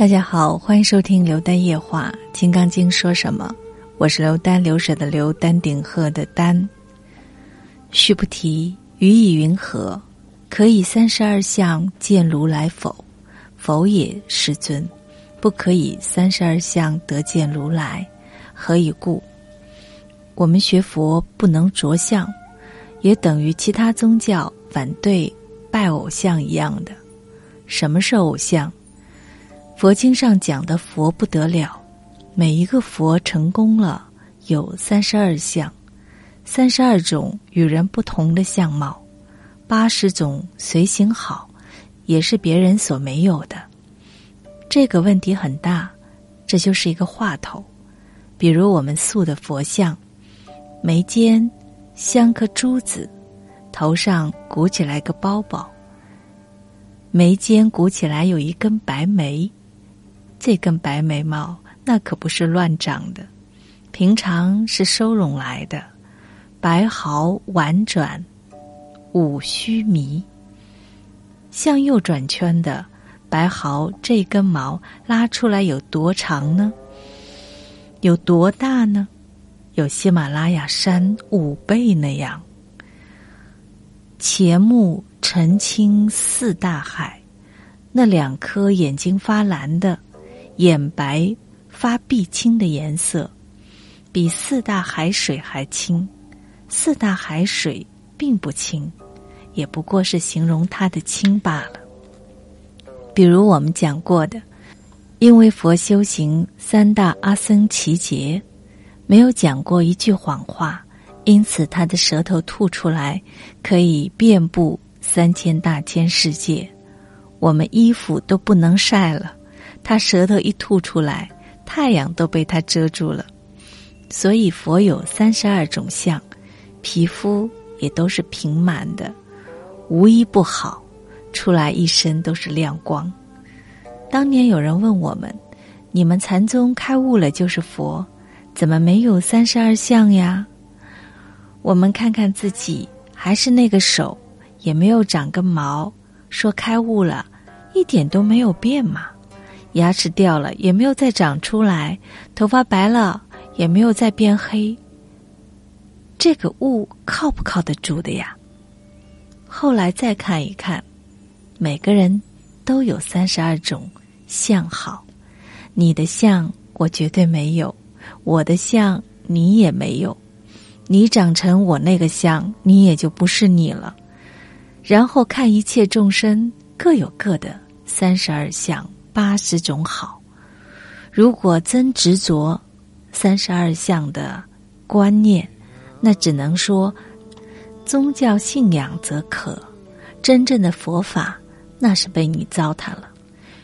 大家好，欢迎收听《刘丹夜话》《金刚经》说什么？我是刘丹，流水的刘，丹顶鹤的丹。须菩提，于意云何？可以三十二相见如来否？否也，世尊。不可以三十二相得见如来，何以故？我们学佛不能着相，也等于其他宗教反对拜偶像一样的。什么是偶像？佛经上讲的佛不得了，每一个佛成功了，有三十二相，三十二种与人不同的相貌，八十种随行好，也是别人所没有的。这个问题很大，这就是一个话头。比如我们塑的佛像，眉间镶颗珠子，头上鼓起来个包包，眉间鼓起来有一根白眉。这根白眉毛那可不是乱长的，平常是收拢来的。白毫婉转，五须弥。向右转圈的白毫这根毛拉出来有多长呢？有多大呢？有喜马拉雅山五倍那样。前目澄清似大海，那两颗眼睛发蓝的。眼白发碧青的颜色，比四大海水还清。四大海水并不清，也不过是形容它的清罢了。比如我们讲过的，因为佛修行三大阿僧祇劫，没有讲过一句谎话，因此他的舌头吐出来可以遍布三千大千世界，我们衣服都不能晒了。他舌头一吐出来，太阳都被他遮住了。所以佛有三十二种相，皮肤也都是平满的，无一不好，出来一身都是亮光。当年有人问我们：“你们禅宗开悟了就是佛，怎么没有三十二相呀？”我们看看自己，还是那个手，也没有长根毛，说开悟了，一点都没有变嘛。牙齿掉了也没有再长出来，头发白了也没有再变黑。这个物靠不靠得住的呀？后来再看一看，每个人都有三十二种相好，你的相我绝对没有，我的相你也没有，你长成我那个相，你也就不是你了。然后看一切众生各有各的三十二相。八十种好，如果真执着三十二相的观念，那只能说宗教信仰则可。真正的佛法，那是被你糟蹋了。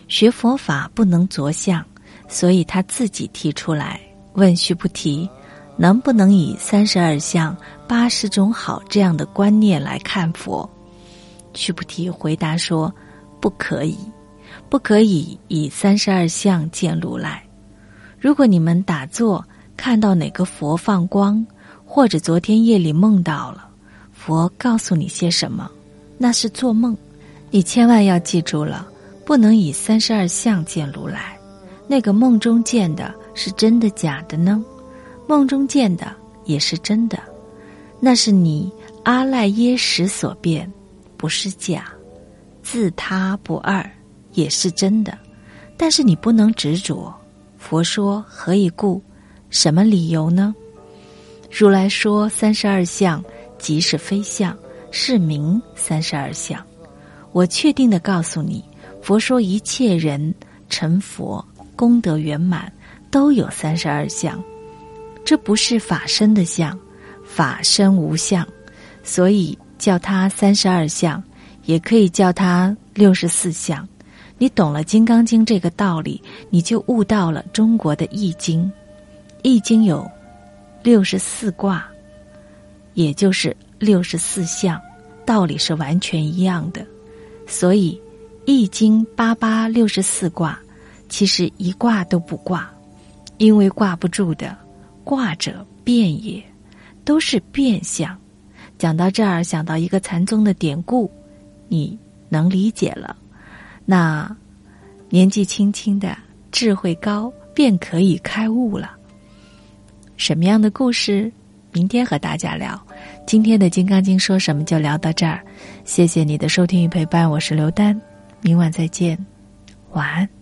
学佛法不能着相，所以他自己提出来问须菩提：能不能以三十二相、八十种好这样的观念来看佛？须菩提回答说：不可以。不可以以三十二相见如来。如果你们打坐看到哪个佛放光，或者昨天夜里梦到了佛，告诉你些什么，那是做梦。你千万要记住了，不能以三十二相见如来。那个梦中见的是真的假的呢？梦中见的也是真的，那是你阿赖耶识所变，不是假，自他不二。也是真的，但是你不能执着。佛说何以故？什么理由呢？如来说三十二相即是非相，是名三十二相。我确定的告诉你，佛说一切人成佛功德圆满都有三十二相，这不是法身的相，法身无相，所以叫它三十二相，也可以叫它六十四相。你懂了《金刚经》这个道理，你就悟到了中国的《易经》。《易经》有六十四卦，也就是六十四象，道理是完全一样的。所以，《易经》八八六十四卦，其实一卦都不挂，因为挂不住的，挂者变也，都是变相。讲到这儿，想到一个禅宗的典故，你能理解了。那年纪轻轻的智慧高，便可以开悟了。什么样的故事？明天和大家聊。今天的《金刚经》说什么就聊到这儿。谢谢你的收听与陪伴，我是刘丹，明晚再见，晚安。